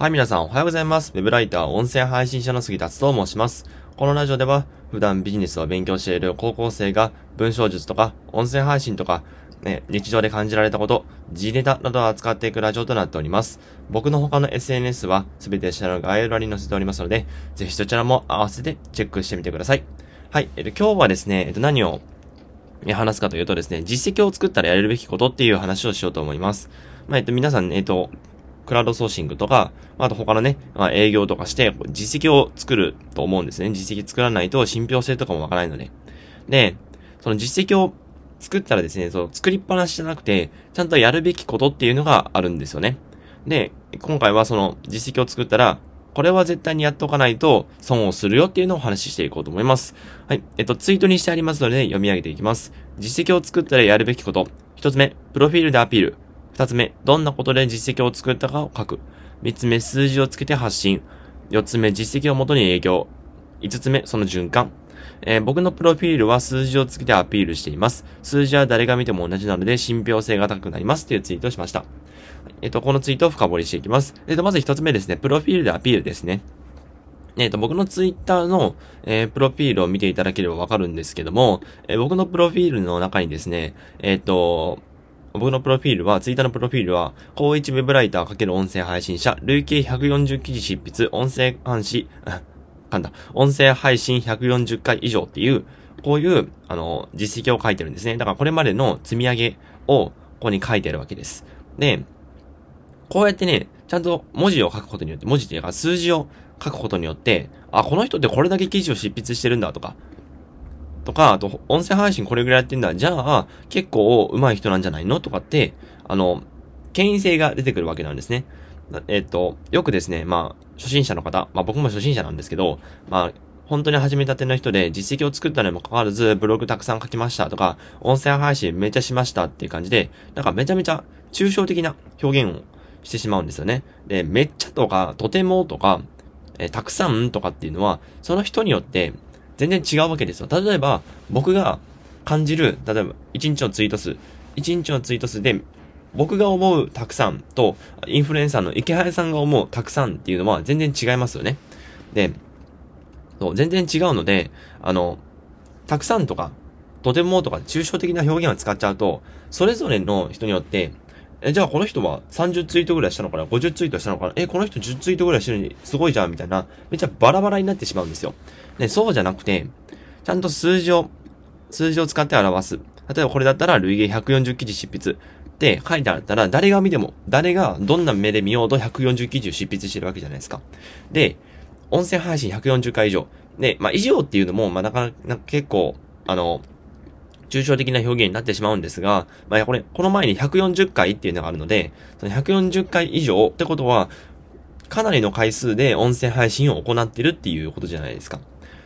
はい、皆さんおはようございます。ウェブライター、音声配信者の杉達と申します。このラジオでは、普段ビジネスを勉強している高校生が、文章術とか、音声配信とか、ね、日常で感じられたこと、G ネタなどを扱っていくラジオとなっております。僕の他の SNS は、すべて下の概要欄に載せておりますので、ぜひそちらも合わせてチェックしてみてください。はい、えっと、今日はですね、えっと、何を話すかというとですね、実績を作ったらやれるべきことっていう話をしようと思います。まあ、えっと、皆さん、えっと、クラウドソーシングとか、あと他のね、まあ、営業とかして、実績を作ると思うんですね。実績作らないと信憑性とかもわからないので。で、その実績を作ったらですね、その作りっぱなしじゃなくて、ちゃんとやるべきことっていうのがあるんですよね。で、今回はその実績を作ったら、これは絶対にやっておかないと損をするよっていうのをお話ししていこうと思います。はい。えっと、ツイートにしてありますので読み上げていきます。実績を作ったらやるべきこと。一つ目、プロフィールでアピール。二つ目、どんなことで実績を作ったかを書く。三つ目、数字をつけて発信。四つ目、実績をもとに営業。五つ目、その循環。えー、僕のプロフィールは数字をつけてアピールしています。数字は誰が見ても同じなので信憑性が高くなりますというツイートをしました。えっと、このツイートを深掘りしていきます。えっと、まず一つ目ですね。プロフィールでアピールですね。えっと、僕のツイッターの、え、プロフィールを見ていただければわかるんですけども、え、僕のプロフィールの中にですね、えっと、僕のプロフィールは、ツイッターのプロフィールは、高一ウェブライター×音声配信者、累計140記事執筆、音声監視、噛んだ、音声配信140回以上っていう、こういう、あの、実績を書いてるんですね。だからこれまでの積み上げを、ここに書いてあるわけです。で、こうやってね、ちゃんと文字を書くことによって、文字っていうか数字を書くことによって、あ、この人ってこれだけ記事を執筆してるんだとか、とか、あと、音声配信これぐらいやってんだ。じゃあ、結構上手い人なんじゃないの？とかって、あの、権威性が出てくるわけなんですね。えっと、よくですね、まあ、初心者の方、まあ僕も初心者なんですけど、まあ、本当に始めたての人で実績を作ったにもかかわらず、ブログたくさん書きましたとか、音声配信めちゃしましたっていう感じで、なんかめちゃめちゃ抽象的な表現をしてしまうんですよね。で、めっちゃとか、とてもとか、えー、たくさんとかっていうのは、その人によって全然違うわけですよ。例えば、僕が感じる、例えば、1日のツイート数、1日のツイート数で、僕が思うたくさんと、インフルエンサーの池原さんが思うたくさんっていうのは全然違いますよね。で、そう、全然違うので、あの、たくさんとか、とてもとか抽象的な表現を使っちゃうと、それぞれの人によってえ、じゃあこの人は30ツイートぐらいしたのかな ?50 ツイートしたのかな？え、この人10ツイートぐらいしてるのにすごいじゃんみたいな、めっちゃバラバラになってしまうんですよ。で、そうじゃなくて、ちゃんと数字を、数字を使って表す。例えばこれだったら累計140記事執筆って書いてあったら、誰が見ても、誰がどんな目で見ようと140記事を執筆してるわけじゃないですか。で、音声配信140回以上。で、まあ、以上っていうのも、まあ、なかなか結構、あの、抽象的な表現になってしまうんですが、まあ、これ、この前に140回っていうのがあるので、その140回以上ってことは、かなりの回数で音声配信を行ってるっていうことじゃないですか。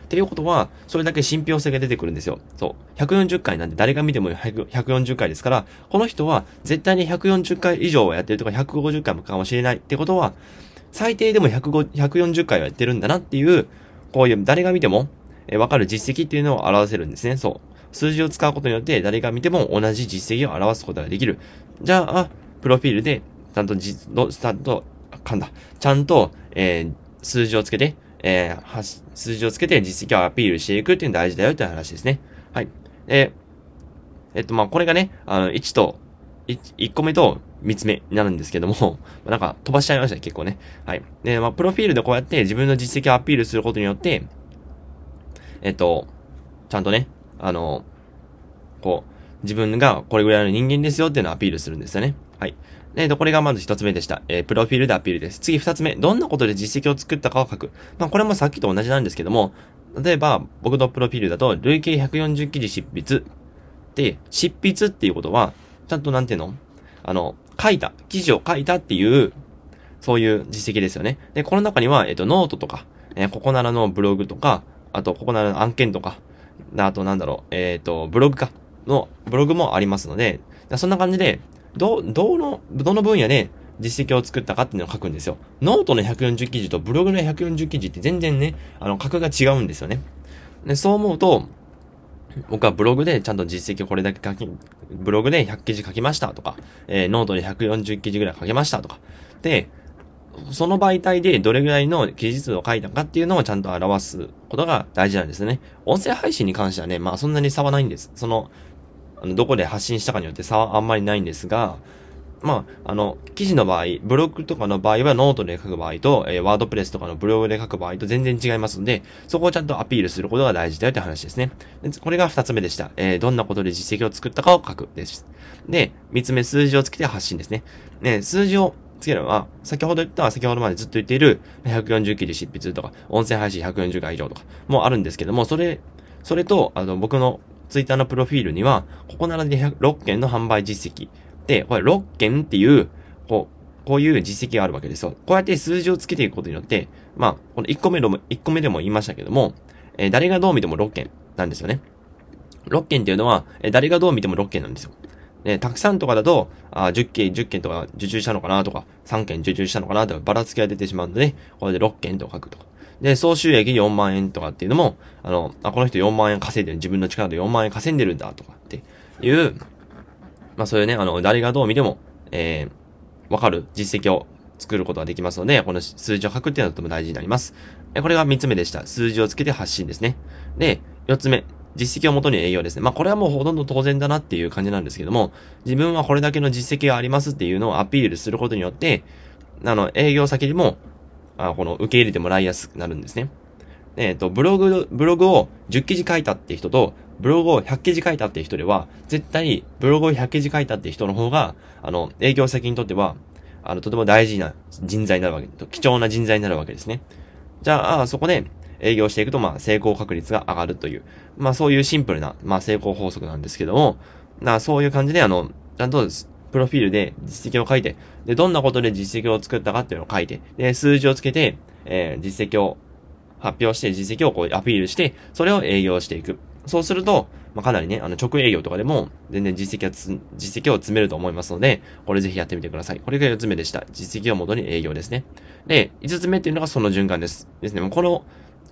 っていうことは、それだけ信憑性が出てくるんですよ。そう。140回なんで誰が見ても140回ですから、この人は絶対に140回以上はやってるとか150回もかもしれないってことは、最低でも140回はやってるんだなっていう、こういう誰が見てもわかる実績っていうのを表せるんですね。そう。数字を使うことによって誰が見ても同じ実績を表すことができる。じゃあ、プロフィールで、ちゃんと実、スタート、噛んだ。ちゃんと、えー、数字をつけて、えー、数字をつけて実績をアピールしていくっていうのが大事だよっていう話ですね。はい。えー、えっと、まあ、これがね、あの、1と、1, 1個目と3つ目になるんですけども、なんか飛ばしちゃいましたね、結構ね。はい。で、まあ、プロフィールでこうやって自分の実績をアピールすることによって、えっと、ちゃんとね、あの、こう、自分がこれぐらいの人間ですよっていうのをアピールするんですよね。はい。で、これがまず一つ目でした。えー、プロフィールでアピールです。次二つ目、どんなことで実績を作ったかを書く。まあ、これもさっきと同じなんですけども、例えば、僕のプロフィールだと、累計140記事執筆。で、執筆っていうことは、ちゃんとなんていうの？あの、書いた、記事を書いたっていう、そういう実績ですよね。で、この中には、えっ、と、ノートとか、えー、ココナラのブログとか、あと、ココナラの案件とか、あとなんだろう、えっ、ー、と、ブログか、の、ブログもありますので、そんな感じで、ど、どの、どの分野で実績を作ったかっていうのを書くんですよ。ノートの140記事とブログの140記事って全然ね、あの、格が違うんですよね。で、そう思うと、僕はブログでちゃんと実績をこれだけ書き、ブログで100記事書きましたとか、えー、ノートで140記事ぐらい書けましたとか。で、その媒体でどれぐらいの記述を書いたかっていうのをちゃんと表すことが大事なんですね。音声配信に関してはね、まあそんなに差はないんです。その、あの、どこで発信したかによって差はあんまりないんですが、まあ、あの、記事の場合、ブログとかの場合はノートで書く場合と、えー、 WordPress とかのブログで書く場合と全然違いますので、そこをちゃんとアピールすることが大事だよって話ですね。これが二つ目でした。えー、どんなことで実績を作ったかを書くです。で、三つ目、数字をつけて発信ですね。ね、数字をつけるのは、先ほど言った、先ほどまでずっと言っている、140記事執筆とか、音声配信140回以上とか、もあるんですけども、それ、それと、あの、僕のツイッターのプロフィールには、ここならで6件の販売実績。で、これ6件っていう、こう、こういう実績があるわけですよ。こうやって数字をつけていくことによって、まあ、この1個目でも、1個目でも言いましたけども、えー、誰がどう見ても6件なんですよね。6件っていうのは、えー、誰がどう見ても6件なんですよ。で、たくさんとかだと、あ10件、10件とか受注したのかなとか、3件受注したのかなとか、ばらつきが出てしまうので、これで6件と書くとか。で、総収益4万円とかっていうのも、あの、あ、この人4万円稼いでる、自分の力で4万円稼いでるんだとかっていう、まあそういうね、あの、誰がどう見ても、えー、わかる実績を作ることができますので、この数字を書くっていうのはとても大事になります。これが3つ目でした。数字をつけて発信ですね。で、4つ目。実績をもとに営業ですね。まあこれはもうほとんど当然だなっていう感じなんですけども、自分はこれだけの実績がありますっていうのをアピールすることによって、あの、営業先にも、あこの受け入れてもらいやすくなるんですね。えっ、ー、と、ブログ、ブログを10記事書いたって人と、ブログを100記事書いたって人では、絶対ブログを100記事書いたって人の方が、あの、営業先にとっては、あの、とても大事な人材になるわけ、貴重な人材になるわけですね。じゃあ、そこで、営業していくと、まあ、成功確率が上がるという、まあ、そういうシンプルな、まあ、成功法則なんですけども、なそういう感じで、あの、ちゃんと、プロフィールで実績を書いて、で、どんなことで実績を作ったかっていうのを書いて、で、数字をつけて、えー、実績を発表して、実績をこうアピールして、それを営業していく。そうすると、まあ、かなりね、あの、直営業とかでも、全然実績はつ、実績を積めると思いますので、これぜひやってみてください。これが4つ目でした。実績を元に営業ですね。で、5つ目っていうのがその循環です。ですね。この、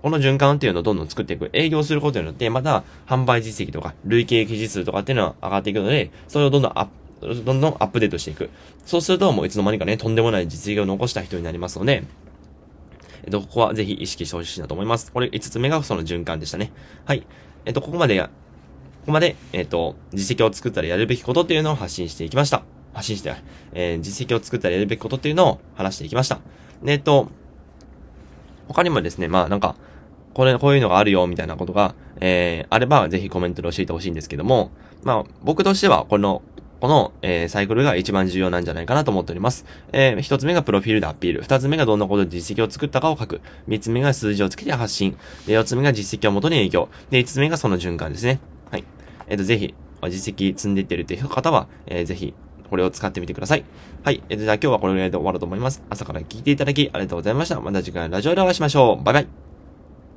この循環っていうのをどんどん作っていく。営業することによって、また、販売実績とか、累計記事数とかっていうのは上がっていくので、それをどんどんアップ、どんどんアップデートしていく。そうすると、もういつの間にかね、とんでもない実績を残した人になりますので、えっと、ここはぜひ意識してほしいなと思います。これ5つ目がその循環でしたね。はい。えっと、ここまで、ここまで、えっと、実績を作ったらやるべきことっていうのを発信していきました。発信して、えー、実績を作ったらやるべきことっていうのを話していきました。えっと、他にもですね、まあなんか、これ、こういうのがあるよ、みたいなことが、えー、あれば、ぜひコメントで教えてほしいんですけども、まあ、僕としては、この、この、えー、サイクルが一番重要なんじゃないかなと思っております。えー、一つ目がプロフィールでアピール。二つ目がどんなことで実績を作ったかを書く。三つ目が数字をつけて発信。で、四つ目が実績をもとに営業。で、五つ目がその循環ですね。はい。えっ、ー、と、ぜひ、実績積んでいってるっていう方は、えー、ぜひ、これを使ってみてください。はい。えー、じゃあ今日はこれぐらいで終わろうと思います。朝から聞いていただきありがとうございました。また次回のラジオでお会いしましょう。バイバイ。